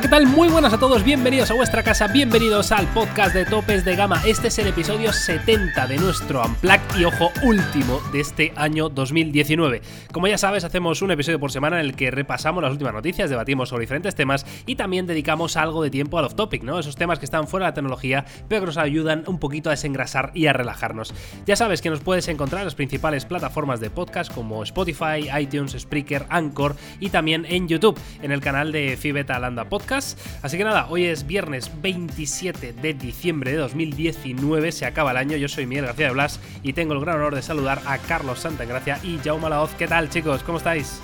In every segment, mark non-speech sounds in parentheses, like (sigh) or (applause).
¿qué tal? Muy buenas a todos, bienvenidos a vuestra casa, bienvenidos al podcast de Topes de Gama. Este es el episodio 70 de nuestro Unplugged y ojo, último de este año 2019. Como ya sabes, hacemos un episodio por semana en el que repasamos las últimas noticias, debatimos sobre diferentes temas y también dedicamos algo de tiempo al off-topic, ¿no? Esos temas que están fuera de la tecnología, pero que nos ayudan un poquito a desengrasar y a relajarnos. Ya sabes que nos puedes encontrar en las principales plataformas de podcast como Spotify, iTunes, Spreaker, Anchor y también en YouTube, en el canal de Fibeta Landa Podcast Así que nada, hoy es viernes 27 de diciembre de 2019, se acaba el año. Yo soy Miguel García de Blas y tengo el gran honor de saludar a Carlos Santagracia y Jaume Laoz. ¿Qué tal, chicos? ¿Cómo estáis?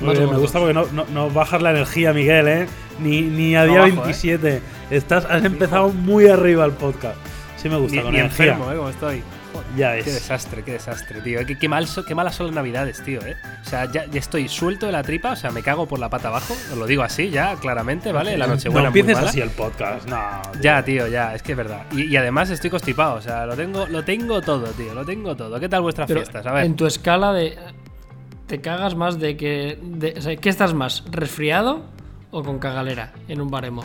Muy bien, me gusta porque no, no, bajas la energía, Miguel, ¿eh? Ni, ni a día 27. ¿eh? Estás, has empezado muy arriba el podcast. Sí me gusta, ni, con ni energía. enfermo, ¿eh? Como estoy. Ya es. Qué desastre, qué desastre, tío. Qué, qué, mal, qué malas son las navidades, tío, ¿eh? O sea, ya, ya, estoy suelto de la tripa, o sea, me cago por la pata abajo. Os lo digo así, ya, claramente, ¿vale? La noche buena. No empieces así el podcast, no. Tío. Ya, tío, ya, es que es verdad. Y, y, además estoy constipado, o sea, lo tengo, lo tengo todo, tío, lo tengo todo. ¿Qué tal vuestras Pero fiestas? A ver. En tu escala de. ¿Te cagas más de que. De, o sea, ¿Qué estás más? ¿Resfriado o con cagalera en un baremo?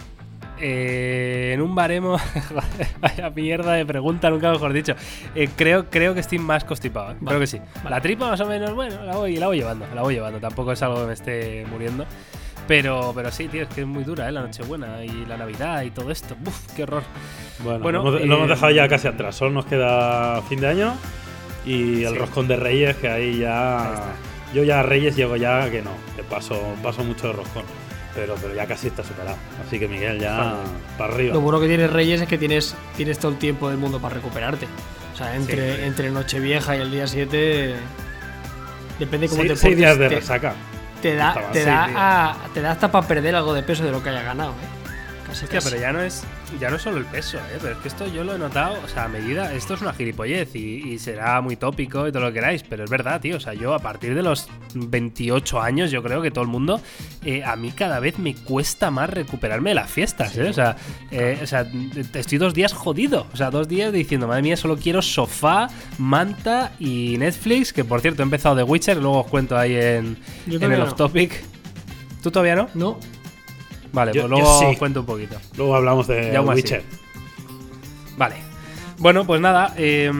Eh, en un baremo. (laughs) Vaya mierda de pregunta, nunca mejor dicho. Eh, creo, creo que estoy más constipado, ¿eh? vale, creo que sí. Vale. La tripa, más o menos, bueno, la voy, la voy llevando, la voy llevando. Tampoco es algo que me esté muriendo. Pero, pero sí, tío, es que es muy dura, ¿eh? La Nochebuena y la Navidad y todo esto. Uf, qué horror. Bueno, bueno lo, hemos, lo hemos dejado ya casi atrás. Solo nos queda fin de año y el sí. roscón de Reyes, que ahí ya. Ahí yo ya a Reyes llego ya que no, que paso, paso mucho de roscón. Pero, pero ya casi está superado. Así que Miguel, ya para arriba. Lo bueno que tienes Reyes es que tienes, tienes todo el tiempo del mundo para recuperarte. O sea, entre, sí. entre Nochevieja y el día 7. Depende cómo sí, te Seis días de te, resaca. Te da, te, da a, te da hasta para perder algo de peso de lo que haya ganado. ¿eh? Casi, Hostia, casi. pero ya no es ya no es solo el peso, ¿eh? pero es que esto yo lo he notado, o sea, a medida, esto es una gilipollez y, y, será muy tópico y todo lo que queráis, pero es verdad, tío, o sea, yo a partir de los 28 años, yo creo que todo el mundo, eh, a mí cada vez me cuesta más recuperarme de las fiestas, ¿eh? O sea, eh, o sea, estoy dos días jodido, o sea, dos días diciendo, madre mía, solo quiero sofá, manta y Netflix, que por cierto he empezado The Witcher, luego os cuento ahí en, en el no. off topic. ¿Tú todavía no? No. Vale, yo, pues luego sí. cuento un poquito. Luego hablamos de Witcher. Así. Vale. Bueno, pues nada, eh,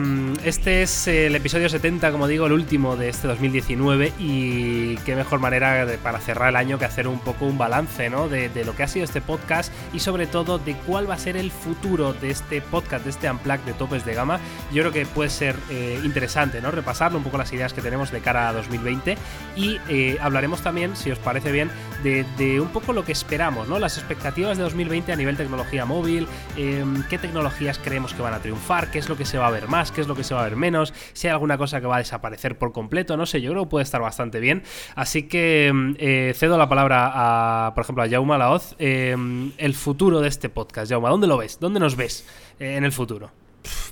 este es el episodio 70, como digo, el último de este 2019 y qué mejor manera para cerrar el año que hacer un poco un balance ¿no? de, lo que ha sido este podcast y sobre todo de cuál va a ser el futuro de este podcast, de este Unplugged de topes de gama. Yo creo que puede ser eh, interesante ¿no? repasarlo un poco las ideas que tenemos de cara a 2020 y eh, hablaremos también, si os parece bien, de, de, un poco lo que esperamos, ¿no? las expectativas de 2020 a nivel tecnología móvil, qué tecnologías creemos que van a triunfar qué es lo que se va a ver más, qué es lo que se va a ver menos, si hay alguna cosa que va a desaparecer por completo, no sé, yo creo que puede estar bastante bien. Así que eh, cedo la palabra a, por ejemplo, a Jauma Laoz, eh, el futuro de este podcast. Jauma, ¿dónde lo ves? ¿Dónde nos ves eh, en el futuro?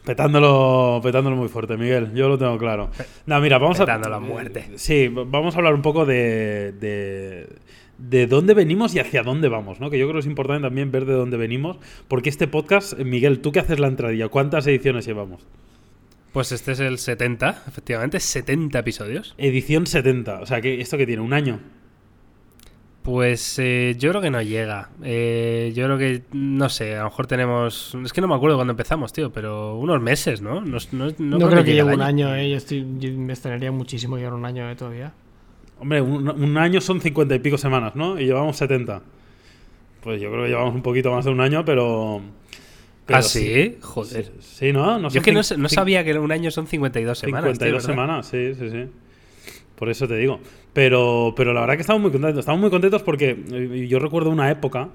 Petándolo, petándolo muy fuerte, Miguel. Yo lo tengo claro. No, mira, vamos Petándolo a. a muerte. Sí, vamos a hablar un poco de, de de dónde venimos y hacia dónde vamos, ¿no? Que yo creo que es importante también ver de dónde venimos, porque este podcast, Miguel, tú que haces la entradilla, ¿cuántas ediciones llevamos? Pues este es el 70, efectivamente, 70 episodios. Edición 70, o sea, que ¿esto que tiene? ¿Un año? Pues eh, yo creo que no llega. Eh, yo creo que, no sé, a lo mejor tenemos. Es que no me acuerdo cuándo empezamos, tío, pero unos meses, ¿no? No, no, no, no creo, que, llegue un año, ¿eh? Yo, estoy, yo me extrañaría muchísimo llegar un año ¿eh? todavía. Hombre, un, un, año son cincuenta y pico semanas, ¿no? Y llevamos 70. Pues yo creo que llevamos un poquito más de un año, pero. pero ¿Ah, sí? sí? Joder. Sí, sí ¿no? no yo es que no, no, sabía que un año son 52 semanas. 52 tío, semanas, sí, sí, sí. Por eso te digo. Pero, pero la verdad que estamos muy contentos. Estamos muy contentos porque yo recuerdo una época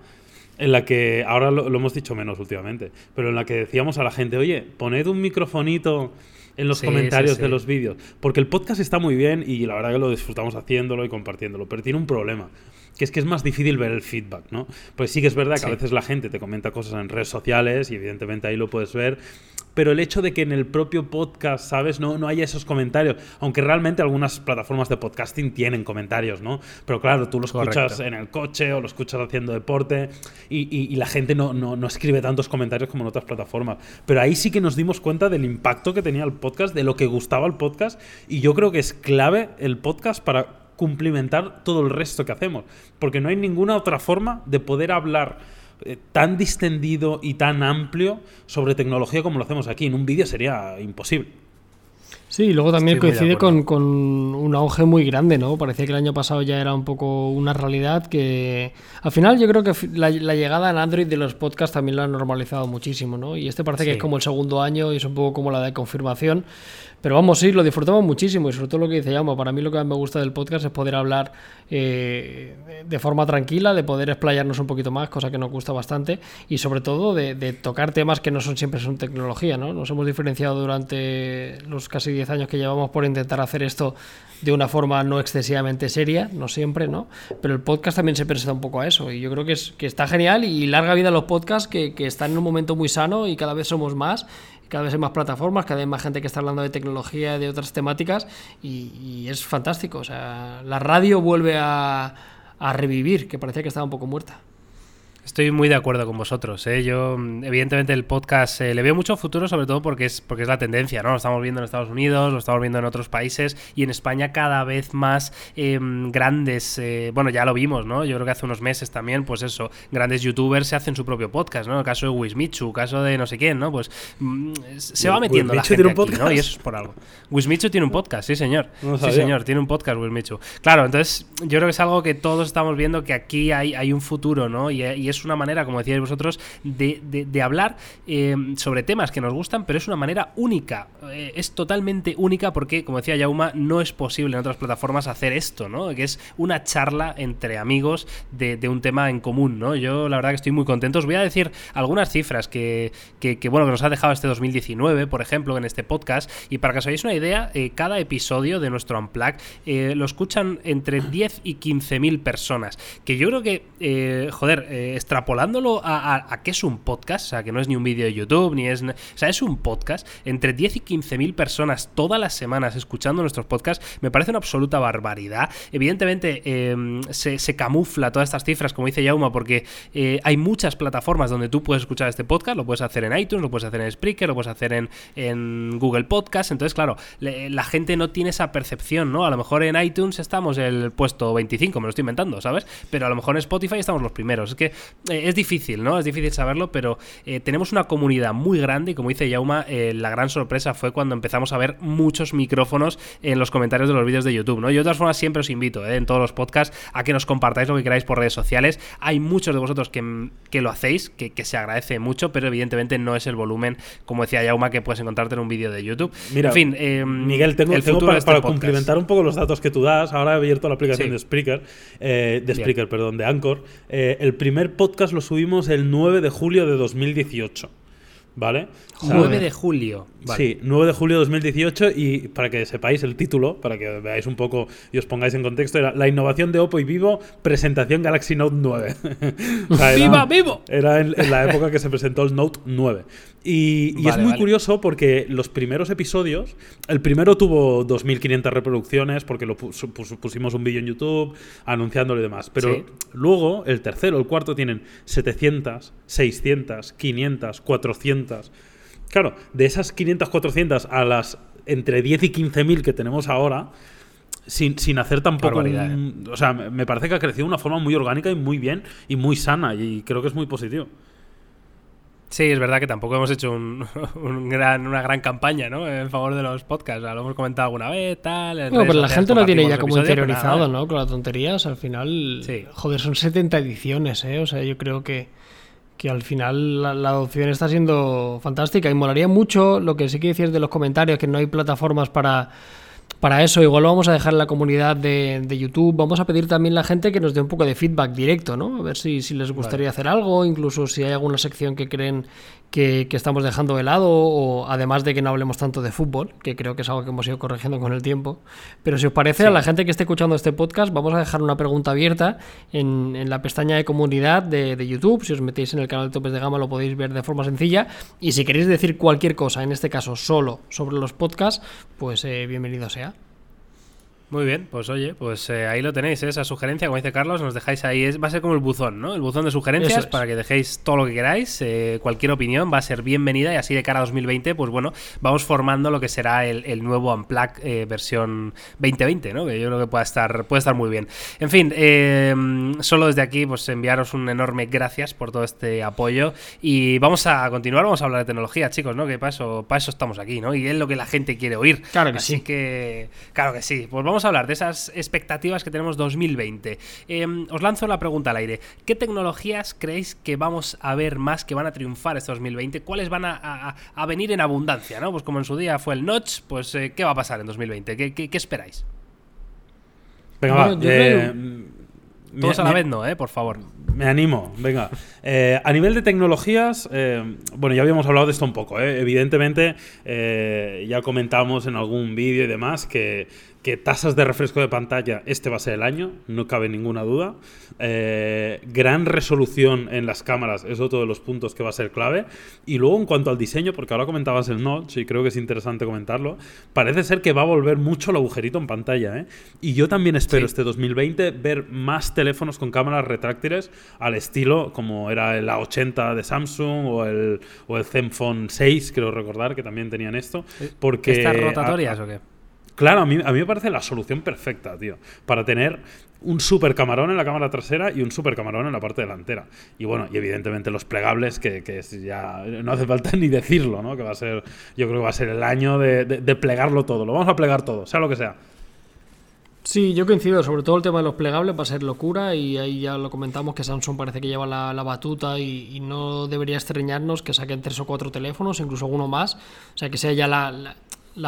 en la que, ahora lo, lo hemos dicho menos últimamente, pero en la que decíamos a la gente, oye, poned un microfonito en los sí, comentarios sí, sí. de los vídeos. Porque el podcast está muy bien y la verdad que lo disfrutamos haciéndolo y compartiéndolo, pero tiene un problema. Que es que es más difícil ver el feedback, ¿no? Pues sí que es verdad que a veces la gente te comenta cosas en redes sociales y evidentemente ahí lo puedes ver, pero el hecho de que en el propio podcast, ¿sabes? No, no haya esos comentarios, aunque realmente algunas plataformas de podcasting tienen comentarios, ¿no? Pero claro, tú lo escuchas Correcto. en el coche o lo escuchas haciendo deporte y, y, y la gente no, no, no, escribe tantos comentarios como en otras plataformas. Pero ahí sí que nos dimos cuenta del impacto que tenía el podcast, de lo que gustaba el podcast y yo creo que es clave el podcast para cumplimentar todo el resto que hacemos. Porque no hay ninguna otra forma de poder hablar eh, tan distendido y tan amplio sobre tecnología como lo hacemos aquí. En un vídeo sería imposible. Sí, y luego también coincide con, con, un auge muy grande, ¿no? Parecía que el año pasado ya era un poco una realidad que... Al final yo creo que la, llegada en Android de los podcasts también lo ha normalizado muchísimo, ¿no? Y este parece que es como el segundo año y es un poco como la de confirmación. Pero vamos, sí, lo disfrutamos muchísimo y sobre todo lo que dice Yamo, para mí lo que más me gusta del podcast es poder hablar eh, de forma tranquila, de poder explayarnos un poquito más, cosa que nos gusta bastante, y sobre todo de, tocar temas que no son siempre son tecnología, ¿no? Nos hemos diferenciado durante los casi 10 años que llevamos por intentar hacer esto de una forma no excesivamente seria, no siempre, ¿no? Pero el podcast también se presenta un poco a eso, y yo creo que, es, que está genial y larga vida los podcasts que, que están en un momento muy sano y cada vez somos más cada vez hay más plataformas, cada vez más gente que está hablando de tecnología, y de otras temáticas, y, es fantástico. O sea, la radio vuelve a, a revivir, que parecía que estaba un poco muerta. Estoy muy de acuerdo con vosotros. ¿eh? Yo, evidentemente, el podcast eh, le veo mucho futuro, sobre todo porque es, porque es la tendencia, ¿no? Lo estamos viendo en Estados Unidos, lo estamos viendo en otros países y en España cada vez más em, grandes. Eh, bueno, ya lo vimos, ¿no? Yo creo que hace unos meses también, pues eso, grandes youtubers se hacen su propio podcast, ¿no? El caso de Wismichu, caso de no sé quién, ¿no? Pues mm, se va metiendo la gente aquí, ¿no? Y eso es por algo. Wismichu tiene un podcast, sí, señor. sí, señor, tiene un podcast Wismichu. Claro, entonces yo creo que es algo que todos estamos viendo que aquí hay, hay un futuro, ¿no? Y, y es una manera, como decíais vosotros, de, hablar eh, sobre temas que nos gustan, pero es una manera única. Eh, es totalmente única porque, como decía Yauma, no es posible en otras plataformas hacer esto, ¿no? Que es una charla entre amigos de, un tema en común, ¿no? Yo la verdad que estoy muy contento. Os voy a decir algunas cifras que, bueno, que nos ha dejado este 2019, por ejemplo, en este podcast. Y para que os hagáis una idea, eh, cada episodio de nuestro Unplug lo escuchan entre 10 y 15 mil personas. Que yo creo que, joder, extrapolándolo a, a, que es un podcast, o sea, que no es ni un vídeo de YouTube, ni es. O sea, es un podcast. Entre 10 y 15 mil personas todas las semanas escuchando nuestros podcasts, me parece una absoluta barbaridad. Evidentemente, em, se, camufla todas estas cifras, como dice Yauma, porque eh, hay muchas plataformas donde tú puedes escuchar este podcast. Lo puedes hacer en iTunes, lo puedes hacer en Spreaker, lo puedes hacer en, en Google Podcast. Entonces, claro, la gente no tiene esa percepción, ¿no? A lo mejor en iTunes estamos el puesto 25, me lo estoy inventando, ¿sabes? Pero a lo mejor en Spotify estamos los primeros. Es que eh, es difícil, ¿no? Es difícil saberlo, pero eh, tenemos una comunidad muy grande y como dice Yauma, eh, la gran sorpresa fue cuando empezamos a ver muchos micrófonos en los comentarios de los vídeos de YouTube, ¿no? Yo de todas formas siempre os invito, ¿eh? en todos los podcasts, a que nos compartáis lo que queráis por redes sociales. Hay muchos de vosotros que, lo hacéis, que, se agradece mucho, pero evidentemente no es el volumen, como decía Yauma, que puedes encontrarte en un vídeo de YouTube. Mira, en fin, Miguel, tengo, el para, este complementar un poco los datos que tú das, ahora he abierto la aplicación de Spreaker, de Spreaker, perdón, de Anchor. el primer podcast lo subimos el 9 de julio de 2018. ¿Vale? 9 de julio. Sí, 9 de julio de 2018 y para que sepáis el título, para que veáis un poco y os pongáis en contexto, era La innovación de Oppo y Vivo, presentación Galaxy Note 9. (laughs) ¡Viva, vivo! Era en, la época que se presentó el Note 9. Y, es muy curioso porque los primeros episodios, el primero tuvo 2.500 reproducciones porque lo pusimos un vídeo en YouTube anunciándolo y demás. Pero luego el tercero, el cuarto tienen 700, 600, 500, 400. Claro, de esas 500, 400 a las entre 10 y 15 mil que tenemos ahora, sin, sin hacer tampoco. ¿eh? O sea, me parece que ha crecido de una forma muy orgánica y muy bien y muy sana, y creo que es muy positivo. Sí, es verdad que tampoco hemos hecho un, (laughs) gran, una gran campaña, ¿no? En favor de los podcasts. lo hemos comentado alguna vez, tal. No, pero la gente lo tiene ya como interiorizado, ¿no? Con las tonterías. Al final, joder, son 70 ediciones, ¿eh? O sea, yo creo que que al final la, adopción está siendo fantástica y molaría mucho lo que sí que decías de los comentarios, que no hay plataformas para, para eso. Igual lo vamos a dejar en la comunidad de, YouTube. Vamos a pedir también a la gente que nos dé un poco de feedback directo, ¿no? A ver si, si les gustaría hacer algo, incluso si hay alguna sección que creen que, estamos dejando de lado, o además de que no hablemos tanto de fútbol, que creo que es algo que hemos ido corrigiendo con el tiempo. Pero si os parece, a la gente que esté escuchando este podcast, vamos a dejar una pregunta abierta en, en la pestaña de comunidad de, de, YouTube. Si os metéis en el canal de Topes de Gama lo podéis ver de forma sencilla. Y si queréis decir cualquier cosa, en este caso solo sobre los podcasts, pues eh, bienvenido sea. Muy bien, pues oye, pues eh, ahí lo tenéis, ¿eh? esa sugerencia, como dice Carlos, nos dejáis ahí, es, va a ser como el buzón, ¿no? El buzón de sugerencias para que dejéis todo lo que queráis, eh, cualquier opinión va a ser bienvenida y así de cara a 2020, pues bueno, vamos formando lo que será el, nuevo Unplug versión 2020, ¿no? Que yo creo que puede estar, puede estar muy bien. En fin, solo desde aquí, pues enviaros un enorme gracias por todo este apoyo y vamos a continuar, vamos a hablar de tecnología, chicos, ¿no? Que para eso, para eso estamos aquí, ¿no? Y es lo que la gente quiere oír. Claro que así que, claro que sí, pues vamos a hablar de esas expectativas que tenemos 2020. Em, os lanzo la pregunta al aire. ¿Qué tecnologías creéis que vamos a ver más que van a triunfar este 2020? ¿Cuáles van a, venir en abundancia? ¿no? Pues como en su día fue el Notch, pues eh, ¿qué va a pasar en 2020? ¿Qué, esperáis? Venga, va. Eh, Todos a la vez no, eh, por favor. Me animo, venga. Eh, a nivel de tecnologías, bueno, ya habíamos hablado de esto un poco. Evidentemente, ya comentamos en algún vídeo y demás que que tasas de refresco de pantalla, este va a ser el año, no cabe ninguna duda. Eh, gran resolución en las cámaras es otro de los puntos que va a ser clave. Y luego en cuanto al diseño, porque ahora comentabas el notch y creo que es interesante comentarlo, parece ser que va a volver mucho el agujerito en pantalla. ¿eh? Y yo también espero este 2020 ver más teléfonos con cámaras retráctiles al estilo como era el A80 de Samsung o el, o el Zenfone 6, creo recordar que también tenían esto. Eh, porque, ¿Estas rotatorias o qué? Claro, a mí, a mí me parece la solución perfecta, tío. Para tener un super camarón en la cámara trasera y un super camarón en la parte delantera. Y bueno, y evidentemente los plegables, que, que ya no hace falta (laughs) ni decirlo, ¿no? Que va a ser, yo creo que va a ser el año de, plegarlo todo. Lo vamos a plegar todo, sea lo que sea. Sí, yo coincido, sobre todo el tema de los plegables va a ser locura y ahí ya lo comentamos que Samsung parece que lleva la, batuta y, no debería estreñarnos que saquen tres o cuatro teléfonos, incluso uno más, o sea que sea ya la, la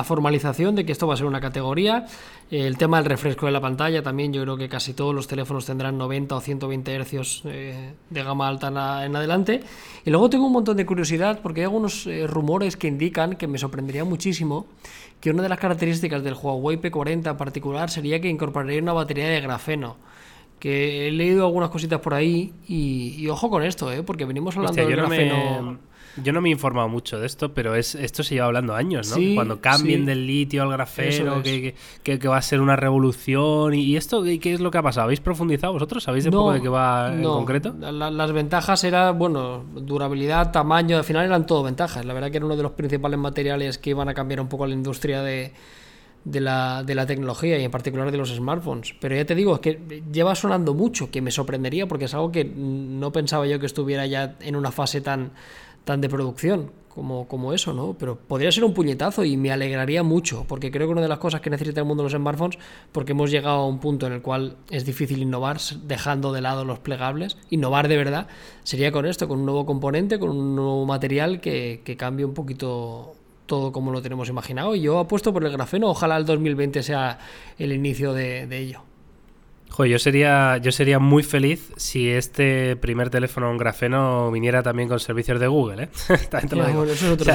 formalización de que esto va a ser una categoría. El tema del refresco de la pantalla también, yo creo que casi todos los teléfonos tendrán 90 o 120 hercios eh, de gama alta en, adelante. Y luego tengo un montón de curiosidad porque hay algunos eh, rumores que indican que me sorprendería muchísimo que una de las características del Huawei P40 en particular sería que incorporaría una batería de grafeno que he leído algunas cositas por ahí y, ojo con esto, ¿eh? porque venimos hablando del grafeno... Yo no me he informado mucho de esto, pero es esto se lleva hablando años, ¿no? Cuando cambien del litio al grafeno, que, que, va a ser una revolución. ¿Y esto qué es lo que ha pasado? ¿Habéis profundizado vosotros? ¿Sabéis de poco de qué va en concreto? las ventajas eran, bueno, durabilidad, tamaño, al final eran todo ventajas. La verdad que era uno de los principales materiales que iban a cambiar un poco la industria de, de la, de la, tecnología y en particular de los smartphones. Pero ya te digo, es que lleva sonando mucho, que me sorprendería porque es algo que no pensaba yo que estuviera ya en una fase tan tan de producción como, como eso, ¿no? Pero podría ser un puñetazo y me alegraría mucho, porque creo que una de las cosas que necesita el mundo de los smartphones, porque hemos llegado a un punto en el cual es difícil innovar dejando de lado los plegables, innovar de verdad, sería con esto, con un nuevo componente, con un nuevo material que, que cambie un poquito todo como lo tenemos imaginado. Y yo apuesto por el grafeno, ojalá el 2020 sea el inicio de, de ello. Joder, yo sería, yo sería muy feliz si este primer teléfono en grafeno viniera también con servicios de Google, ¿eh? (laughs) eso es otro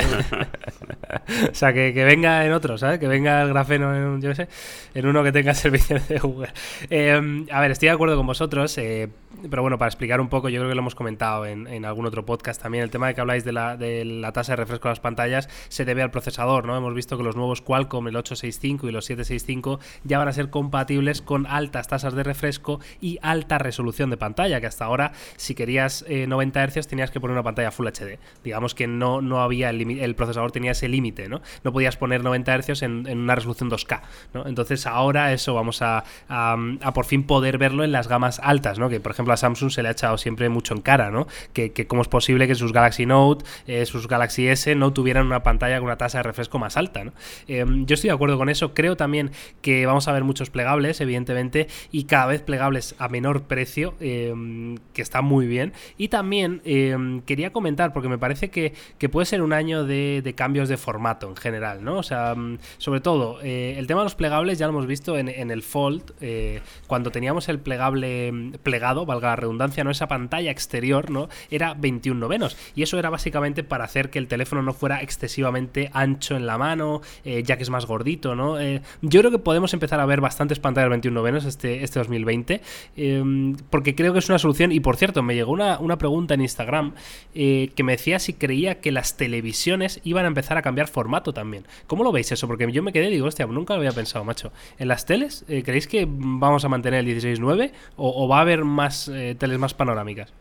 o sea, (laughs) que, venga en otro, ¿sabes? Que venga el grafeno en, yo sé, en uno que tenga (laughs) servicios de Google. Eh, a ver, estoy de acuerdo con vosotros, eh, pero bueno, para explicar un poco, yo creo que lo hemos comentado en, algún otro podcast también, el tema de que habláis de la, de la tasa de refresco de las pantallas se debe al procesador, ¿no? Hemos visto que los nuevos Qualcomm, el 865 y los 765, ya van a ser compatibles con altas tasas de refresco y alta resolución de pantalla, que hasta ahora si querías 90 eh, Hz tenías que poner una pantalla Full HD. Digamos que no, no había el, el procesador tenía ese límite, ¿no? No podías poner 90 Hz en, una resolución 2K, ¿no? Entonces ahora eso vamos a, a, por fin poder verlo en las gamas altas, ¿no? Que por ejemplo a Samsung se le ha echado siempre mucho en cara, ¿no? Que, cómo es posible que sus Galaxy Note, eh, sus Galaxy S no tuvieran una pantalla con una tasa de refresco más alta, ¿no? Em, yo estoy de acuerdo con eso, creo también que vamos a ver muchos plegables, evidentemente, y cada vez plegables a menor precio, em, que está muy bien. Y también em, quería comentar, porque me parece que, puede ser un año de, cambios de formato en general, ¿no? O sea, mm, sobre todo, eh, el tema de los plegables ya lo hemos visto en, el Fold, eh, cuando teníamos el plegable mm, plegado, valga la redundancia, ¿no? Esa pantalla exterior, ¿no? Era 21 novenos. Y eso era básicamente para hacer que el teléfono no fuera excesivamente ancho en la mano, eh, ya que es más gordito, ¿no? yo creo que podemos empezar a ver bastantes pantallas 21 novenos este, este este 2020, em, porque creo que es una solución. Y por cierto, me llegó una, una pregunta en Instagram eh, que me decía si creía que las televisiones iban a empezar a cambiar formato también. ¿Cómo lo veis eso? Porque yo me quedé y digo, hostia, nunca lo había pensado, macho. ¿En las teles eh, creéis que vamos a mantener el 16.9 o, o va a haber más eh, teles más panorámicas?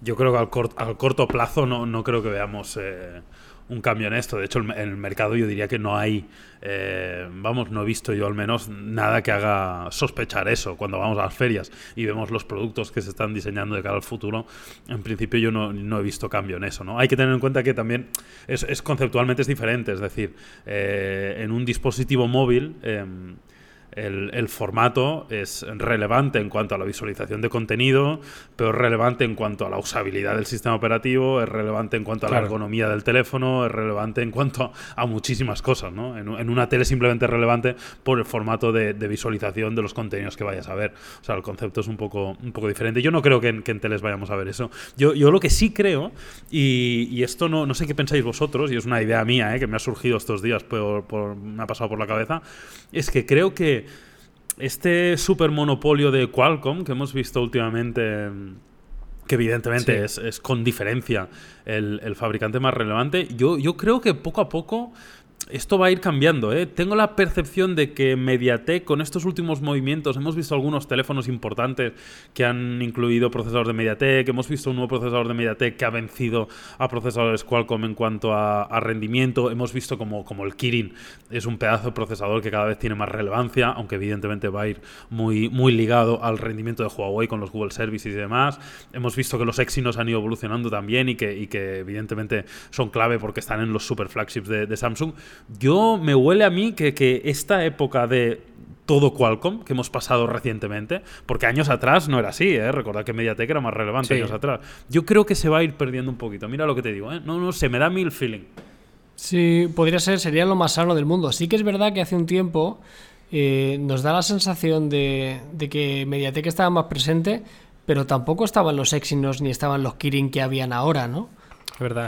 Yo creo que al, al corto plazo no, no, creo que veamos eh, un cambio en esto. De hecho, en el mercado yo diría que no hay, eh, vamos, no he visto yo al menos nada que haga sospechar eso cuando vamos a las ferias y vemos los productos que se están diseñando de cara al futuro. En principio yo no, no he visto cambio en eso. ¿no? Hay que tener en cuenta que también es, es conceptualmente es diferente. Es decir, eh, en un dispositivo móvil em, el, formato es relevante en cuanto a la visualización de contenido, pero es relevante en cuanto a la usabilidad del sistema operativo, es relevante en cuanto a la ergonomía del teléfono, es relevante en cuanto a, muchísimas cosas. ¿no? En, una tele simplemente es relevante por el formato de, visualización de los contenidos que vayas a ver. O sea, el concepto es un poco, un poco diferente. Yo no creo que en, que en teles vayamos a ver eso. Yo, yo lo que sí creo, y, esto no, no sé qué pensáis vosotros, y es una idea mía ¿eh? que me ha surgido estos días, por, me ha pasado por la cabeza, es que creo que este super monopolio de Qualcomm que hemos visto últimamente, que evidentemente es, con diferencia el, el, fabricante más relevante, yo, yo creo que poco a poco esto va a ir cambiando. ¿eh? Tengo la percepción de que Mediatek, con estos últimos movimientos, hemos visto algunos teléfonos importantes que han incluido procesador de Mediatek, hemos visto un nuevo procesador de Mediatek que ha vencido a procesadores Qualcomm en cuanto a, rendimiento, hemos visto como, como, el Kirin es un pedazo de procesador que cada vez tiene más relevancia, aunque evidentemente va a ir muy, muy ligado al rendimiento de Huawei con los Google Services y demás. Hemos visto que los Exynos han ido evolucionando también y que evidentemente son clave porque están en los super flagships de Samsung. Yo me huele a mí que, que esta época de todo Qualcomm que hemos pasado recientemente, porque años atrás no era así, ¿eh? recordad que Mediatek era más relevante años atrás. Yo creo que se va a ir perdiendo un poquito. Mira lo que te digo, ¿eh? no, no sé, me da mil feeling. Sí, podría ser, sería lo más sano del mundo. Sí que es verdad que hace un tiempo eh, nos da la sensación de, de, que Mediatek estaba más presente, pero tampoco estaban los Exynos ni estaban los Kirin que habían ahora, ¿no?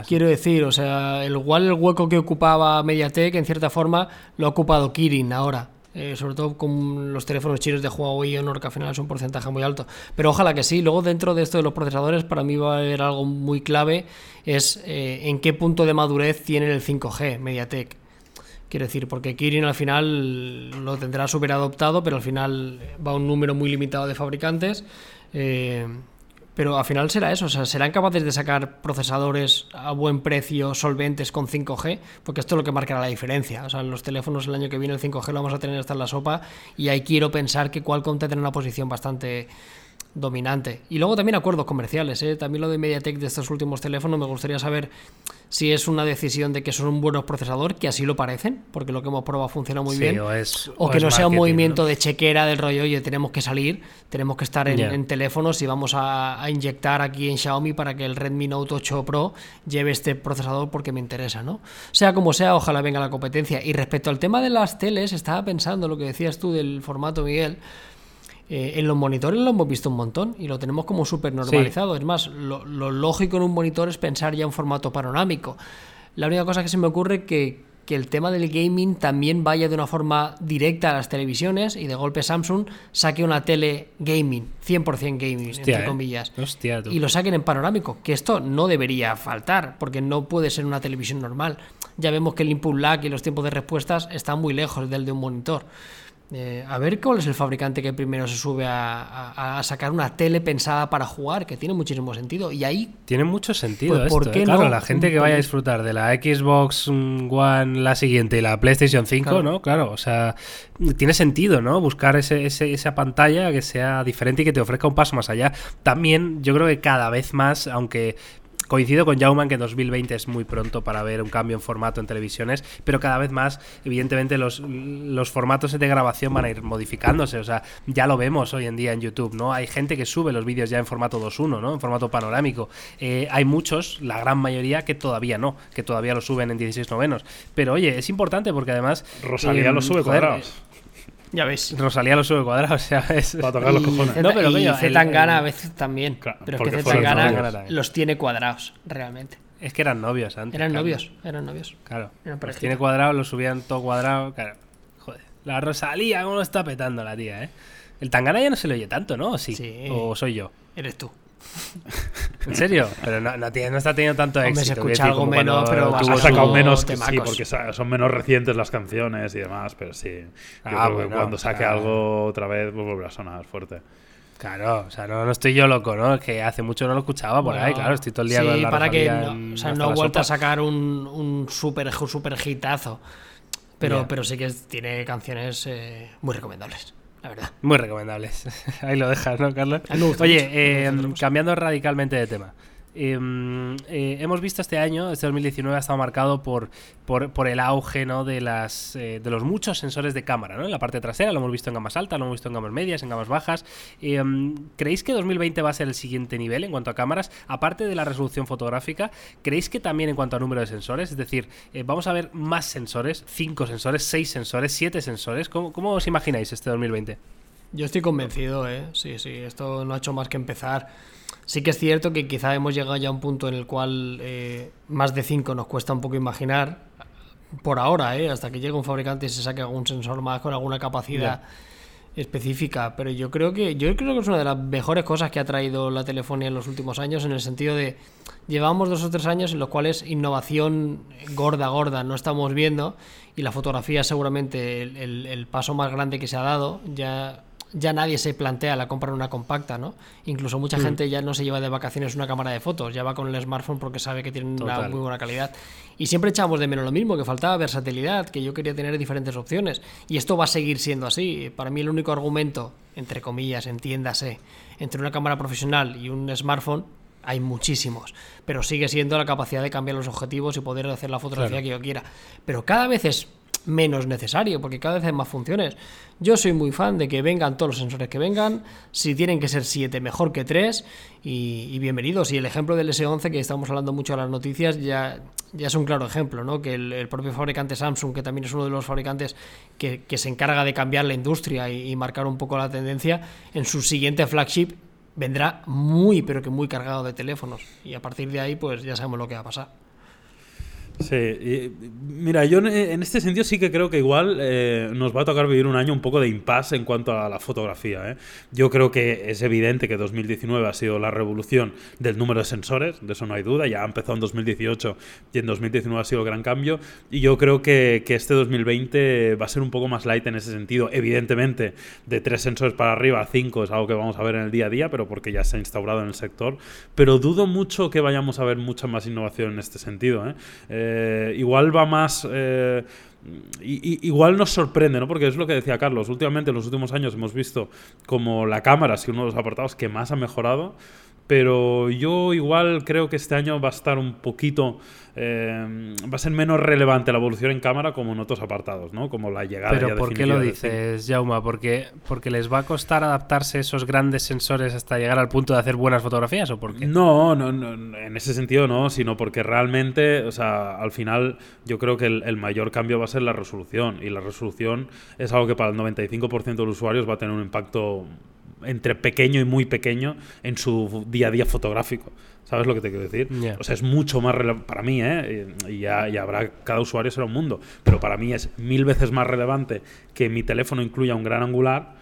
Quiero decir, o sea, el, igual el hueco que ocupaba Mediatek, en cierta forma, lo ha ocupado Kirin ahora. Eh, sobre todo con los teléfonos chinos de Huawei y Honor, que al final es un porcentaje muy alto. Pero ojalá que sí. Luego, dentro de esto de los procesadores, para mí va a haber algo muy clave: es eh, en qué punto de madurez tiene el 5G Mediatek. Quiero decir, porque Kirin al final lo tendrá súper adoptado, pero al final va un número muy limitado de fabricantes. Eh, pero al final será eso, o sea, serán capaces de sacar procesadores a buen precio, solventes con 5G, porque esto es lo que marcará la diferencia. O sea, los teléfonos el año que viene el 5G lo vamos a tener hasta en la sopa y ahí quiero pensar que Qualcomm tendrá una posición bastante dominante. Y luego también acuerdos comerciales, ¿eh? también lo de MediaTek de estos últimos teléfonos, me gustaría saber si es una decisión de que son un buenos procesador, que así lo parecen, porque lo que hemos probado funciona muy bien, o, que no sea un movimiento de chequera del rollo, oye, tenemos que salir, tenemos que estar en, teléfonos y vamos a, inyectar aquí en Xiaomi para que el Redmi Note 8 Pro lleve este procesador porque me interesa, ¿no? Sea como sea, ojalá venga la competencia. Y respecto al tema de las teles, estaba pensando lo que decías tú del formato, Miguel, eh, en los monitores lo hemos visto un montón y lo tenemos como súper normalizado. Es más, lo, lógico en un monitor es pensar ya en formato panorámico. La única cosa que se me ocurre es que, que el tema del gaming también vaya de una forma directa a las televisiones y de golpe Samsung saque una tele gaming, 100% gaming, entre ¿eh? comillas. y lo saquen en panorámico, que esto no debería faltar, porque no puede ser una televisión normal. Ya vemos que el input lag y los tiempos de respuestas están muy lejos del de un monitor. Eh, a ver cuál es el fabricante que primero se sube a, sacar una tele pensada para jugar, que tiene muchísimo sentido. Y ahí. Tiene mucho sentido. Pues, ¿por ¿eh? Claro, la gente que vaya a disfrutar de la Xbox One, la siguiente y la PlayStation 5, ¿no? Claro, o sea, tiene sentido, ¿no? Buscar ese, esa pantalla que sea diferente y que te ofrezca un paso más allá. También, yo creo que cada vez más, aunque Coincido con Jauman que 2020 es muy pronto para ver un cambio en formato en televisiones, pero cada vez más, evidentemente, los, los formatos de grabación van a ir modificándose. O sea, ya lo vemos hoy en día en YouTube, ¿no? Hay gente que sube los vídeos ya en formato 2.1, ¿no? En formato panorámico. Eh, hay muchos, la gran mayoría, que todavía no, que todavía lo suben en 16 novenos. Pero oye, es importante porque además. Rosalía lo em, sube cuadrados. Ya ves. Rosalía lo sube cuadrado, (laughs) sea, es... Para tocar los cojones. no, pero y Zetangana a veces también. pero es que Zetangana los tiene cuadrados, realmente. Es que eran novios antes. Eran novios, eran novios. Claro. los tiene cuadrados, los subían todo cuadrado. Claro. Joder. La Rosalía, cómo lo está petando la tía, ¿eh? El Tangana ya no se le oye tanto, ¿no? Sí. Sí. ¿O soy yo? Eres tú. ¿En serio? Pero no, no, tiene- no está teniendo tanto Hombre, se éxito. escucha algo menos, pero Ha sacado menos, sí, porque son menos recientes las canciones y demás, pero sí. Yo Ah, creo que bueno, cuando saque algo otra vez, pues volverá a sonar fuerte. Claro, o sea, no, no estoy yo loco, ¿no? Es que hace mucho no lo escuchaba por ahí, claro, estoy todo el día sí, con la para que no, en- o sea, hasta no ha la vuelto a sacar un, un super, super hitazo. Pero, pero sí que tiene canciones eh, muy recomendables, la verdad. Muy recomendables. (laughs) Ahí lo dejas, ¿no, Carlos? Oye, eh, cambiando radicalmente de tema. Eh, eh, hemos visto este año, este 2019 ha estado marcado por, el auge ¿no? de, las, eh, de los muchos sensores de cámara. ¿no? En la parte trasera lo hemos visto en gamas altas, lo hemos visto en gamas medias, en gamas bajas. Eh, ¿Creéis que 2020 va a ser el siguiente nivel en cuanto a cámaras? Aparte de la resolución fotográfica, ¿creéis que también en cuanto a número de sensores? Es decir, eh, vamos a ver más sensores, 5 sensores, 6 sensores, 7 sensores. ¿Cómo, ¿Cómo os imagináis este 2020? Yo estoy convencido, ¿eh? Sí, sí, esto no ha hecho más que empezar. Sí que es cierto que quizá hemos llegado ya a un punto en el cual eh, más de 5 nos cuesta un poco imaginar, por ahora, ¿eh? Hasta que llegue un fabricante y se saque algún sensor más con alguna capacidad específica. Pero yo creo que yo creo que es una de las mejores cosas que ha traído la telefonía en los últimos años, en el sentido de llevamos dos o tres años en los cuales innovación gorda, gorda no estamos viendo y la fotografía es seguramente el, el- el paso más grande que se ha dado. Ya, ya nadie se plantea la compra de una compacta, ¿no? Incluso mucha gente ya no se lleva de vacaciones una cámara de fotos, ya va con el smartphone porque sabe que tiene una muy buena calidad. Y siempre echamos de menos lo mismo, que faltaba versatilidad, que yo quería tener diferentes opciones. Y esto va a seguir siendo así. Para mí el único argumento, entre comillas, entiéndase, entre una cámara profesional y un smartphone, hay muchísimos. Pero sigue siendo la capacidad de cambiar los objetivos y poder hacer la fotografía Claro. que yo quiera. Pero cada vez es menos necesario, porque cada vez hay más funciones. Yo soy muy fan de que vengan todos los sensores que vengan, si tienen que ser 7, mejor que 3, y, bienvenidos. Y el ejemplo del S11, que estamos hablando mucho en las noticias, ya, ya es un claro ejemplo, ¿no? Que el, propio fabricante Samsung, que también es uno de los fabricantes que, se encarga de cambiar la industria y marcar un poco la tendencia, en su siguiente flagship vendrá muy, pero que muy cargado de teléfonos. Y a partir de ahí, pues ya sabemos lo que va a pasar. Sí, y, mira, yo en- este sentido sí que creo que igual eh, nos va a tocar vivir un año un poco de impasse en cuanto a la fotografía. ¿eh? Yo creo que es evidente que 2019 ha sido la revolución del número de sensores, de eso no hay duda, ya ha empezado en 2018 y en 2019 ha sido el gran cambio, y yo creo que, que este 2020 va a ser un poco más light en ese sentido. Evidentemente, de tres sensores para arriba a cinco es algo que vamos a ver en el día a día, pero porque ya se ha instaurado en el sector, pero dudo mucho que vayamos a ver mucha más innovación en este sentido. ¿eh? Eh, igual va más... eh, igual nos sorprende, ¿no? Porque es lo que decía Carlos. Últimamente, en los últimos años, hemos visto como la cámara sido uno de los apartados que más ha mejorado. Pero yo igual creo que este año va a estar un poquito. eh, va a ser menos relevante la evolución en cámara como en otros apartados, ¿no? Como la llegada ya Pero ¿por qué lo dices, Jauma? ¿Porque, ¿Porque les va a costar adaptarse esos grandes sensores hasta llegar al punto de hacer buenas fotografías o por qué? No, no, no, en ese sentido no, sino porque realmente, o sea, al final yo creo que el, el mayor cambio va a ser la resolución y la resolución es algo que para el 95% de los usuarios va a tener un impacto entre pequeño y muy pequeño en su día a día fotográfico. ¿Sabes lo que te quiero decir? O sea, es mucho más relevante para mí, ¿eh? Y ya, ya habrá, cada usuario será un mundo, pero para mí es mil veces más relevante que mi teléfono incluya un gran angular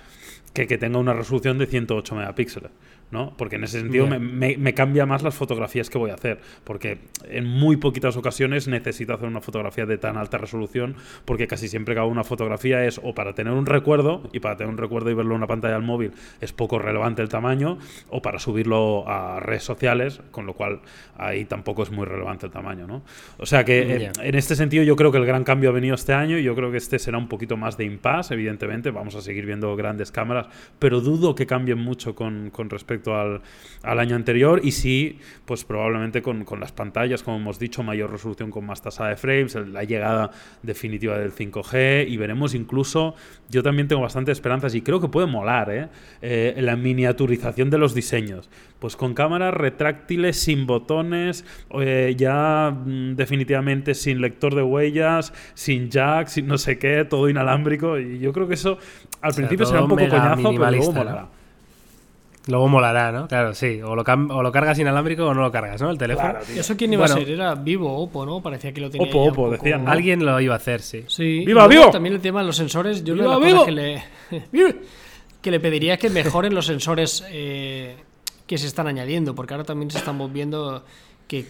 que que tenga una resolución de 108 megapíxeles, ¿no? Porque en ese sentido me, me- me cambia más las fotografías que voy a hacer, porque en muy poquitas ocasiones necesito hacer una fotografía de tan alta resolución, porque casi siempre que hago una fotografía es o para tener un recuerdo, y para tener un recuerdo y verlo en una pantalla del móvil es poco relevante el tamaño, o para subirlo a redes sociales, con lo cual ahí tampoco es muy relevante el tamaño, ¿no? O sea que en este sentido yo creo que el gran cambio ha venido este año y yo creo que este será un poquito más de impasse, evidentemente, vamos a seguir viendo grandes cámaras, pero dudo que cambien mucho con, con respecto al, al año anterior y sí, pues probablemente con, con las pantallas, como hemos dicho, mayor resolución con más tasa de frames, la llegada definitiva del 5G y veremos incluso, yo también tengo bastantes esperanzas y creo que puede molar, ¿eh? Eh, la miniaturización de los diseños. Pues con cámaras retráctiles, sin botones, eh, ya mm, definitivamente sin lector de huellas, sin jack, sin no sé qué, todo inalámbrico. Y yo creo que eso al sea, principio será un poco coñazo, pero luego molará. Luego molará, ¿no? Claro, sí. O lo, o lo cargas inalámbrico o no lo cargas, ¿no? El teléfono. Claro. ¿Eso quién iba Bueno. a ser? Era Vivo o Oppo, ¿no? Parecía que lo tenía Oppo, Oppo, poco- decían, ¿no? Alguien lo iba a hacer, sí. Sí. ¡Viva, vivo! También el tema de los sensores. Yo ¡Viva, una de las vivo! que le... (laughs) (laughs) Que le pediría es que mejoren los sensores eh, que se están añadiendo, porque ahora también se estamos viendo que,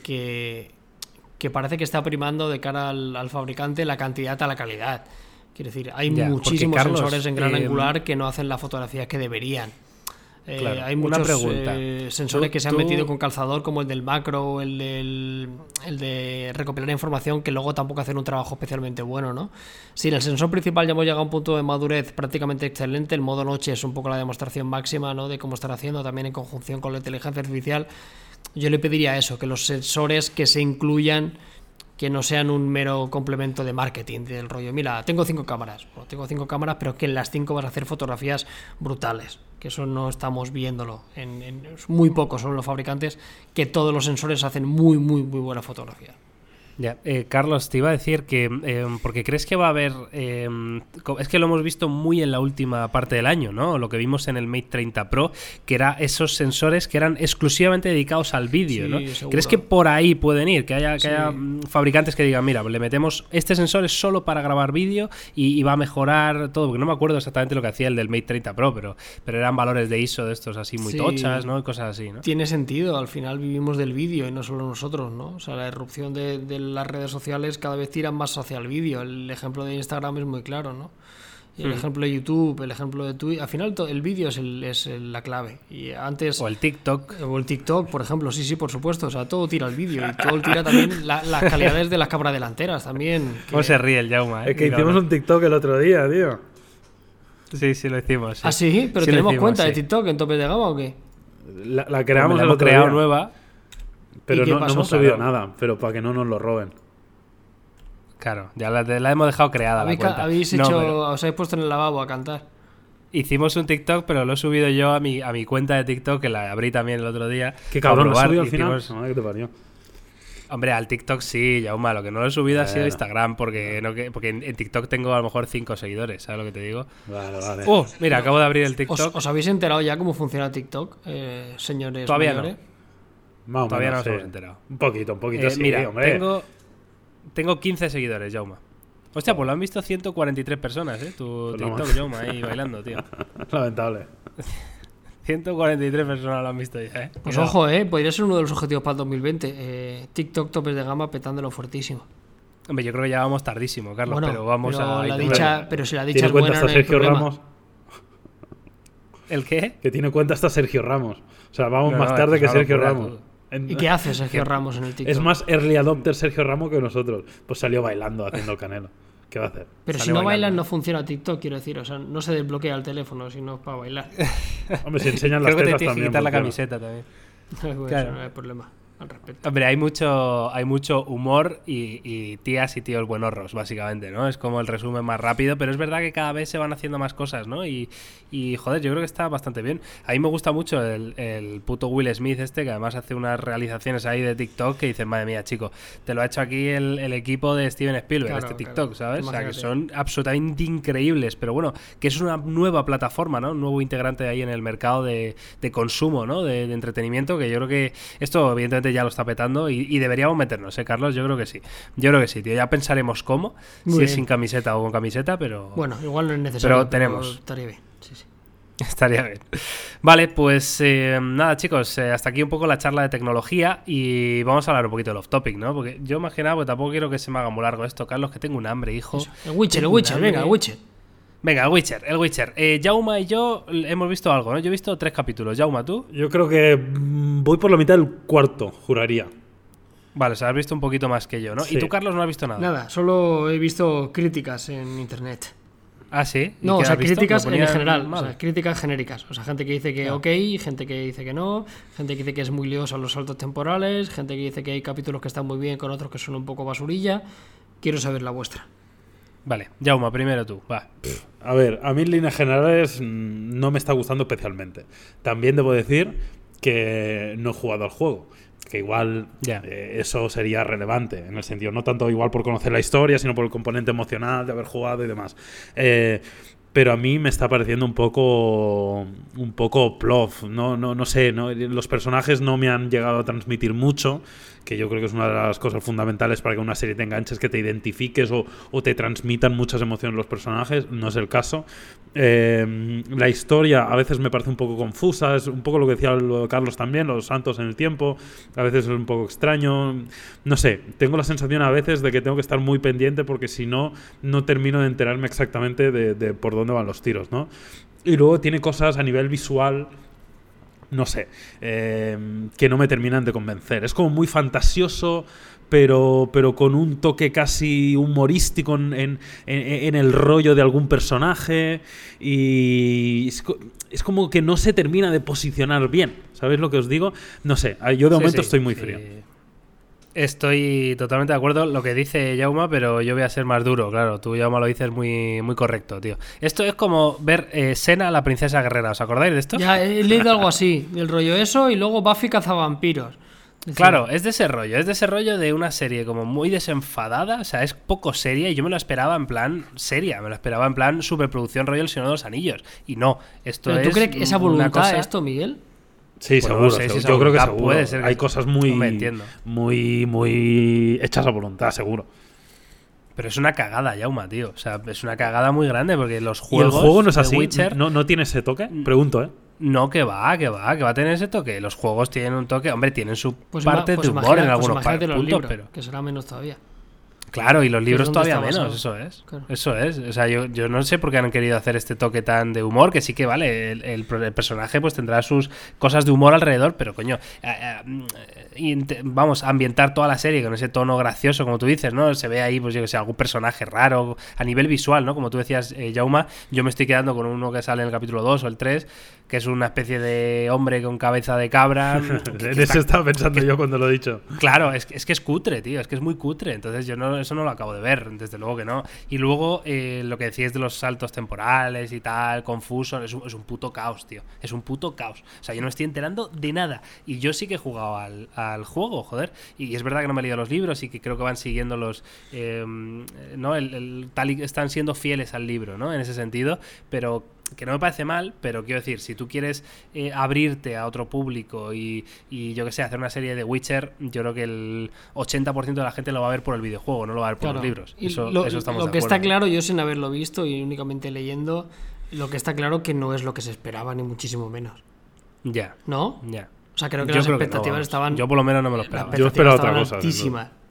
que, parece que está primando de cara al, fabricante la cantidad a la calidad. Quiero decir, hay muchísimos sensores en gran eh, angular que no hacen la fotografía que deberían. Eh, hay muchos eh, sensores que se han metido con calzador, como el del macro, el, del, el de recopilar información, que luego tampoco hacen un trabajo especialmente bueno, ¿no? Si en el sensor principal ya hemos llegado a un punto de madurez prácticamente excelente, el modo noche es un poco la demostración máxima, ¿no? De cómo estar haciendo también en conjunción con la inteligencia artificial. Yo le pediría eso, que los sensores que se incluyan que no sean un mero complemento de marketing del rollo. Mira, tengo cinco cámaras, tengo cinco cámaras, pero que en las cinco vas a hacer fotografías brutales. Que eso no estamos viéndolo. En, muy pocos son los fabricantes que todos los sensores hacen muy, muy, muy buena fotografía. Ya, eh, Carlos, te iba a decir que, eh, porque crees que va a haber, eh, es que lo hemos visto muy en la última parte del año, ¿no? Lo que vimos en el Mate 30 Pro, que era esos sensores que eran exclusivamente dedicados al vídeo, ¿no? ¿Crees que por ahí pueden ir? Que haya, que haya fabricantes que digan, mira, le metemos este sensor es solo para grabar vídeo y, va a mejorar todo, porque no me acuerdo exactamente lo que hacía el del Mate 30 Pro, pero, pero eran valores de ISO de estos así muy tochas, ¿no? Y cosas así, ¿no? Tiene sentido, al final vivimos del vídeo y no solo nosotros, ¿no? O sea, la erupción del las redes sociales cada vez tiran más hacia el vídeo. El ejemplo de Instagram es muy claro, ¿no? Y el hmm. ejemplo de YouTube, el ejemplo de Twitter. Al final, el vídeo es, es la clave. Y antes, o el TikTok. O el TikTok, por ejemplo. Sí, sí, por supuesto. O sea, todo tira el vídeo. Y todo tira también las calidades de las cámaras delanteras también. ¿Cómo se ríe el Jauma? Eh? Es que hicimos un TikTok el otro día, tío. Sí, sí, lo hicimos. ¿Ah, sí? ¿Pero tenemos cuenta de TikTok en tope de gama o qué? La, creamos, la hemos creado nueva. Pero no, hemos subido nada. Pero para que no nos lo roben. Claro, ya la, hemos dejado creada. ¿Habéis, la ¿habéis hecho, os habéis puesto en el lavabo a cantar? Hicimos un TikTok, pero lo he subido yo a mi, a mi cuenta de TikTok, que la abrí también el otro día. ¿Qué cabrón lo subido al final? Hombre, al TikTok sí, ya malo. Lo que no lo he subido ha sido Instagram, porque, no, porque en, TikTok tengo a lo mejor 5 seguidores, ¿sabes lo que te digo? Vale, vale. Oh, mira, acabo de abrir el TikTok. ¿Os, habéis enterado ya cómo funciona TikTok, eh, señores? Todavía no. Todavía no nos hemos enterado. Un poquito, un poquito, eh, sí, mira, Tengo, tengo 15 seguidores, Jauma. Hostia, pues lo han visto 143 personas, ¿eh? Tu pues TikTok, Jauma, ahí bailando, tío. (laughs) Lamentable. 143 personas lo han visto ya, ¿eh? Pues ojo, ¿eh? Podría ser uno de los objetivos para el 2020. Eh, TikTok topes de gama petándolo fuertísimo. Hombre, yo creo que ya vamos tardísimo, Carlos, pero vamos a... La dicha, pero si la dicha es buena, hasta Sergio Ramos? ¿El qué? Que tiene cuenta hasta Sergio Ramos. O sea, vamos más tarde que Sergio Ramos. ¿Y qué hace Sergio (laughs) Ramos en el TikTok? Es más early adopter Sergio Ramos que nosotros. Pues salió bailando, haciendo el canelo. ¿Qué va a hacer? Pero si no bailan, no funciona TikTok, quiero decir. O sea, no se desbloquea el teléfono si no es para bailar. (laughs) Hombre, se enseñan las Creo que te quitar la camiseta también. (laughs) claro. no hay problema al respecto. Hombre, hay mucho, hay mucho humor y, tías y tíos buenorros, básicamente, ¿no? Es como el resumen más rápido, pero es verdad que cada vez se van haciendo más cosas, ¿no? Y, joder, yo creo que está bastante bien. A mí me gusta mucho el, puto Will Smith este, que además hace unas realizaciones ahí de TikTok que dicen, madre mía, chico, te lo ha hecho aquí el, equipo de Steven Spielberg, este TikTok, ¿sabes? O sea, que son absolutamente increíbles, pero bueno, que es una nueva plataforma, ¿no? Un nuevo integrante ahí en el mercado de, consumo, ¿no? de entretenimiento, que yo creo que esto, evidentemente, ya lo está petando y, deberíamos meternos, ¿eh, Carlos? Yo creo que sí. Yo creo que sí, tío. Ya pensaremos cómo, si es sin camiseta o con camiseta, pero. Bueno, igual no es necesario. Pero tenemos. estaría bien. Sí, sí. (laughs) Estaría bien. Vale, pues eh, nada, chicos, eh, hasta aquí un poco la charla de tecnología y vamos a hablar un poquito de off topic, ¿no? Porque yo nada, pues tampoco quiero que se me haga muy largo esto, Carlos, que tengo un hambre, hijo. El Witcher, el Witcher, venga, el Witcher. Venga, el Witcher, el Witcher. Eh, Jauma y yo hemos visto algo, ¿no? Yo he visto tres capítulos. Jauma, ¿tú? Yo creo que mm, voy por la mitad del cuarto, juraría. Vale, o sea, has visto un poquito más que yo, ¿no? ¿Y tú, Carlos, no has visto nada? Nada, solo he visto críticas en internet. Ah, sí. No, o sea, críticas en general, o sea, críticas genéricas. O sea, gente que dice que ok, gente que dice que no, gente que dice que es muy lioso los saltos temporales, gente que dice que hay capítulos que están muy bien con otros que son un poco basurilla. Quiero saber la vuestra. Vale, Jauma, primero tú, va. A ver, a mí en líneas generales mm, no me está gustando especialmente. También debo decir que no he jugado al juego. Que igual eh, eso sería relevante, en el sentido, no tanto igual por conocer la historia, sino por el componente emocional de haber jugado y demás. Eh, pero a mí me está pareciendo un poco un poco plof, no no no sé, ¿no? los personajes no me han llegado a transmitir mucho que yo creo que es una de las cosas fundamentales para que una serie te enganches, que te identifiques o, te transmitan muchas emociones los personajes, no es el caso. Eh, la historia a veces me parece un poco confusa, es un poco lo que decía Carlos también, los santos en el tiempo, a veces es un poco extraño, no sé, tengo la sensación a veces de que tengo que estar muy pendiente porque si no, no termino de enterarme exactamente de, de por dónde van los tiros, ¿no? Y luego tiene cosas a nivel visual no sé, eh, que no me terminan de convencer. Es como muy fantasioso, pero, pero con un toque casi humorístico en, el rollo de algún personaje y es, como que no se termina de posicionar bien. ¿Sabéis lo que os digo? No sé, yo de momento estoy muy frío. Estoy totalmente de acuerdo lo que dice Jauma, pero yo voy a ser más duro, claro. Tú, Jauma, lo dices muy, muy correcto, tío. Esto es como ver eh, Sena, la princesa guerrera. ¿Os acordáis de esto? Ya, he leído algo así. El rollo eso y luego Buffy cazavampiros. Claro, es de ese rollo, es de ese rollo de una serie como muy desenfadada, o sea, es poco seria y yo me lo esperaba en plan seria, me lo esperaba en plan superproducción rollo El Señor de los Anillos. Y no, esto ¿Pero es. ¿Tú crees que esa voluntad esto, Miguel? Sí, seguro, Yo creo que seguro. Puede ser Hay cosas muy, muy, muy hechas a voluntad, seguro. Pero es una cagada, Yauma, tío. O sea, es una cagada muy grande porque los juegos. ¿Y el juego no es así? ¿No, ¿No tiene ese toque? Pregunto, ¿eh? No, que va, que va, que va a tener ese toque. Los juegos tienen un toque, hombre, tienen su pues parte pues de humor en algunos pues puntos, pero. Que será menos todavía. Claro, y los libros todavía menos, eso es. Eso es. O sea, yo, yo, no sé por qué han querido hacer este toque tan de humor, que sí que vale, el, el, personaje pues tendrá sus cosas de humor alrededor, pero coño, eh, eh, vamos, a ambientar toda la serie con ese tono gracioso, como tú dices, ¿no? Se ve ahí, pues yo que sé, algún personaje raro a nivel visual, ¿no? Como tú decías, eh, Jauma, yo me estoy quedando con uno que sale en el capítulo 2 o el 3, que es una especie de hombre con cabeza de cabra. (laughs) en eso estaba pensando yo cuando lo he dicho. Claro, es, es que es cutre, tío, es que es muy cutre, entonces yo no eso no lo acabo de ver, desde luego que no. Y luego eh, lo que decías de los saltos temporales y tal, confuso, es un, es un, puto caos, tío. Es un puto caos. O sea, yo no estoy enterando de nada. Y yo sí que he jugado al, al juego, joder. Y es verdad que no me he leído los libros y que creo que van siguiendo los... Em, ¿no? El, tal y, están siendo fieles al libro, ¿no? En ese sentido, pero que no me parece mal, pero quiero decir, si tú quieres eh, abrirte a otro público y, yo que sé, hacer una serie de Witcher, yo creo que el 80% de la gente lo va a ver por el videojuego, no lo va a ver por los libros. eso, lo, eso estamos lo que está claro, yo sin haberlo visto y únicamente leyendo, lo que está claro que no es lo que se esperaba, ni muchísimo menos. Ya. ¿No? Ya. O sea, creo que las expectativas estaban. Yo por lo menos no me lo esperaba. Yo esperaba otra cosa. No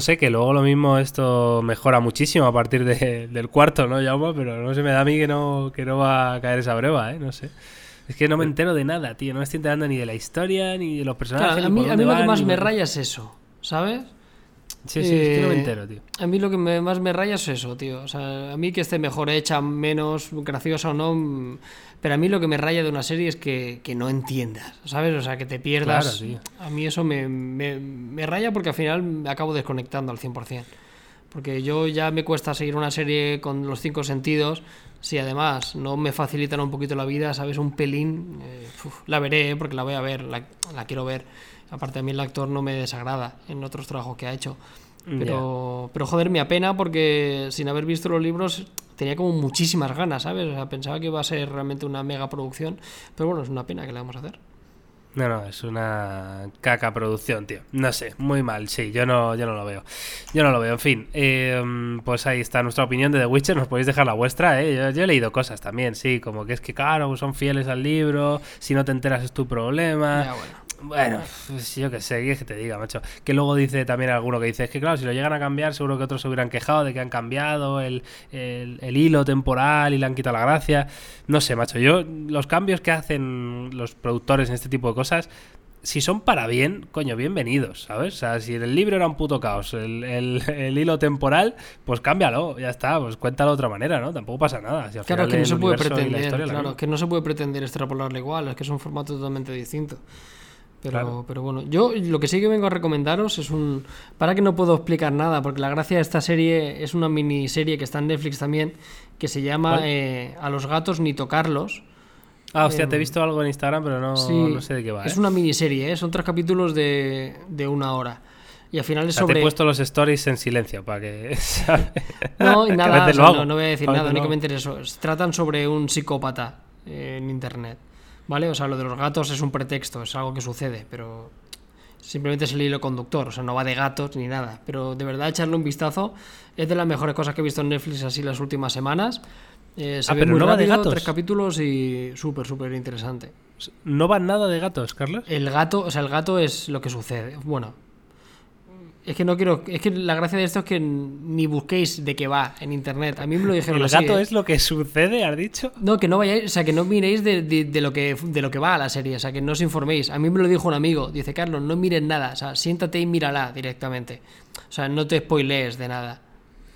sé, que luego lo mismo esto mejora muchísimo a partir del cuarto, ¿no, Jaume? Pero no se me da a mí que no, que no va a caer esa prueba, ¿eh? No sé. Es que no me entero de nada, tío. No me estoy enterando ni de la historia, ni de los personajes. a mí, a mí lo que más me raya es eso, ¿sabes? Sí, sí, es que no me entero, tío. A mí lo que más me raya es eso, tío. O sea, a mí que esté mejor hecha, menos graciosa o no. Mm, pero a mí lo que me raya de una serie es que, no entiendas, ¿sabes? O sea, que te pierdas. A mí eso me, me, raya porque al final me acabo desconectando al 100%. Porque yo ya me cuesta seguir una serie con los cinco sentidos. Si además no me facilitan un poquito la vida, ¿sabes? Un pelín. Eh, la veré, ¿eh? porque la voy a ver, la, la quiero ver. Aparte a mí el actor no me desagrada en otros trabajos que ha hecho. Pero, pero joder, me apena porque sin haber visto los libros tenía como muchísimas ganas, ¿sabes? O sea, pensaba que iba a ser realmente una mega producción. Pero bueno, es una pena que le vamos a hacer. No, no, es una caca producción, tío. No sé, muy mal, sí, yo no, yo no lo veo. Yo no lo veo, en fin. Em, pues ahí está nuestra opinión de The Witcher, nos podéis dejar la vuestra, ¿eh? Yo, he leído cosas también, sí, como que es que, claro, son fieles al libro, si no te enteras es tu problema. Ya, bueno. Bueno, pues yo qué sé, ¿qué es que te diga, macho? Que luego dice también alguno que dice, es que claro, si lo llegan a cambiar, seguro que otros se hubieran quejado de que han cambiado el, hilo temporal y le han quitado la gracia. No sé, macho, yo los cambios que hacen los productores en este tipo de cosas, si son para bien, coño, bienvenidos, ¿sabes? O sea, si el libro era un puto caos, el, hilo temporal, pues cámbialo, ya está, pues cuéntalo de otra manera, ¿no? Tampoco pasa nada. claro, que no se puede pretender, claro, que no se puede pretender extrapolarlo igual, es que es un formato totalmente distinto. Pero, pero bueno, yo lo que sí que vengo a recomendaros es un... Para que no puedo explicar nada, porque la gracia de esta serie es una miniserie que está en Netflix también, que se llama eh, A los gatos ni tocarlos. Ah, hostia, te he em, visto algo en Instagram, pero no, no sé de qué va. Es ¿eh? una miniserie, ¿eh? son tres capítulos de, de una hora. Y al final es O sea, sobre. Te he puesto los stories en silencio para que. (laughs) No, y nada, o sea, no, no voy a decir A nada, únicamente eso. Tratan sobre un psicópata eh, en internet. ¿Vale? O sea, lo de los gatos es un pretexto, es algo que sucede, pero simplemente es el hilo conductor, o sea, no va de gatos ni nada. Pero de verdad, echarle un vistazo es de las mejores cosas que he visto en Netflix así las últimas semanas. Eh, se Ah, ve pero muy no va de gatos. tres capítulos y súper, súper interesante. no van nada de gatos, Carlos. El gato, o sea, el gato es lo que sucede. Bueno, es que no quiero. Es que la gracia de esto es que ni busquéis de qué va en internet. A mí me lo dijeron El así, gato ¿eh? es lo que sucede, has dicho. No, que no vayáis, o sea, que no miréis de, de- de lo que, de lo que va a la serie, o sea, que no os informéis. A mí me lo dijo un amigo, dice, Carlos, no mires nada, o sea, siéntate y mírala directamente. O sea, no te spoilees de nada.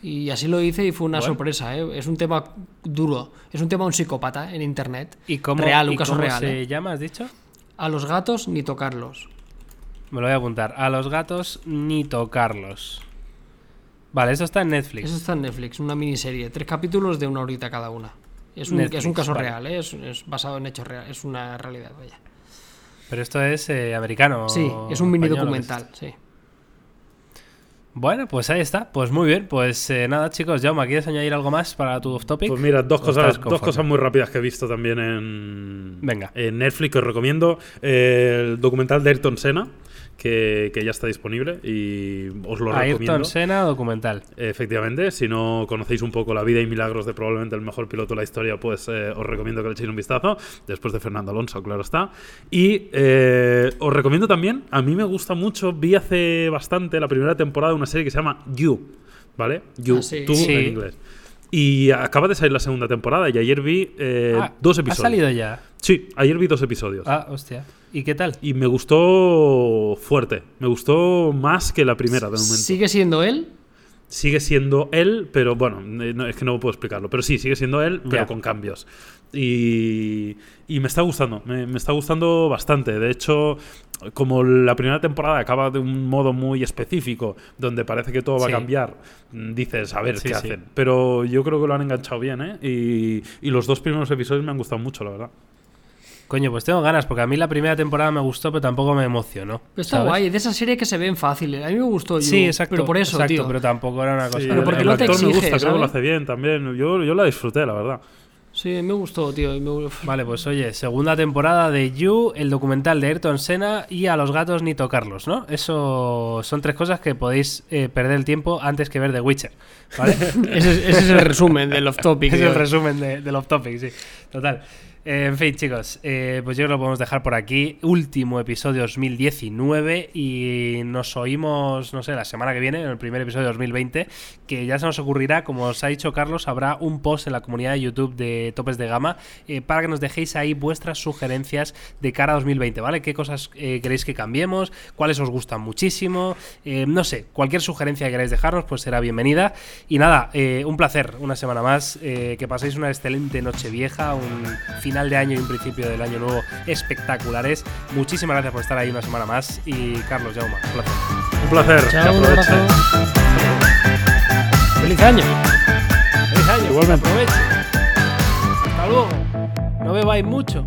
Y así lo hice y fue una Bueno. sorpresa, ¿eh? Es un tema duro, es un tema un psicópata en internet. ¿Y cómo, Real, un y caso cómo real. se ¿eh? llama, has dicho? A los gatos ni tocarlos. Me lo voy a apuntar. A los gatos ni tocarlos. Vale, eso está en Netflix. Eso está en Netflix, una miniserie, tres capítulos de una horita cada una. Es un, Netflix, es un caso vale. real, ¿eh? es, es basado en hechos reales, es una realidad, vaya. Pero esto es eh, americano. Sí, es un mini español, ¿o qué es documental, sí. Bueno, pues ahí está. Pues muy bien. Pues eh, nada, chicos. Jaume, ¿quieres añadir algo más para tu off topic? Pues mira, dos ¿O cosas, dos cosas muy rápidas que he visto también en, Venga. en Netflix que os recomiendo. Eh, el documental de Ayrton Senna, que, que ya está disponible y os lo Ayrton recomiendo. Senna documental. Efectivamente, si no conocéis un poco la vida y milagros de probablemente el mejor piloto de la historia, pues eh, os recomiendo que le echéis un vistazo, después de Fernando Alonso, claro está. Y eh, os recomiendo también, a mí me gusta mucho, vi hace bastante la primera temporada de una serie que se llama You, ¿vale? You, Ah, sí. tú Sí. en inglés. Y acaba de salir la segunda temporada y ayer vi eh, Ah, dos ¿Ha episodios. salido ya? Sí, ayer vi dos episodios. Ah, hostia. ¿Y qué tal? Y me gustó fuerte, me gustó más que la primera de momento. ¿Sigue siendo él? Sigue siendo él, pero bueno, eh, no, es que no puedo explicarlo. Pero sí, sigue siendo él, pero Ya. con cambios. Y, y me está gustando, me, me está gustando bastante. De hecho, como la primera temporada acaba de un modo muy específico, donde parece que todo va Sí. a cambiar, dices, a ver Sí, qué sí. hacen. Pero yo creo que lo han enganchado bien, ¿eh? Y, y los dos primeros episodios me han gustado mucho, la verdad. Coño, pues tengo ganas, porque a mí la primera temporada me gustó, pero tampoco me emocionó. Pero está ¿sabes? guay, es de esas series que se ven fáciles. A mí me gustó. Sí, exacto. Pero por eso, exacto, tío. pero tampoco era una cosa. Sí, Pero porque el no te actor me gusta, creo que lo ¿sabes? hace bien también. Yo, yo la disfruté, la verdad. Sí, me gustó, tío. Vale, pues oye, segunda temporada de You, el documental de Ayrton Senna y a los gatos ni tocarlos, ¿no? Eso son tres cosas que podéis eh, perder el tiempo antes que ver The Witcher, ¿vale? (laughs) ese, es- ese es el resumen del off-topic. (laughs) es de el resumen de- del off-topic, sí. Total. Eh, en fin, chicos, eh, pues yo creo que lo podemos dejar por aquí. Último episodio 2019 y nos oímos, no sé, la semana que viene, en el primer episodio de 2020, que ya se nos ocurrirá, como os ha dicho Carlos, habrá un post en la comunidad de YouTube de Topes de Gama eh, para que nos dejéis ahí vuestras sugerencias de cara a 2020, ¿vale? ¿Qué cosas queréis que cambiemos? ¿Cuáles os gustan muchísimo? No sé, cualquier sugerencia que queráis dejarnos, pues será bienvenida. Y nada, un placer, una semana más. que paséis una excelente noche vieja, un final de año y un principio del año nuevo espectaculares. Muchísimas gracias por estar ahí una semana más. Y Carlos Jauma, un placer. Un placer. que Chao, aproveche. ¡Feliz año! ¡Feliz año! Igualmente. Aproveche. Hasta luego. No bebáis mucho.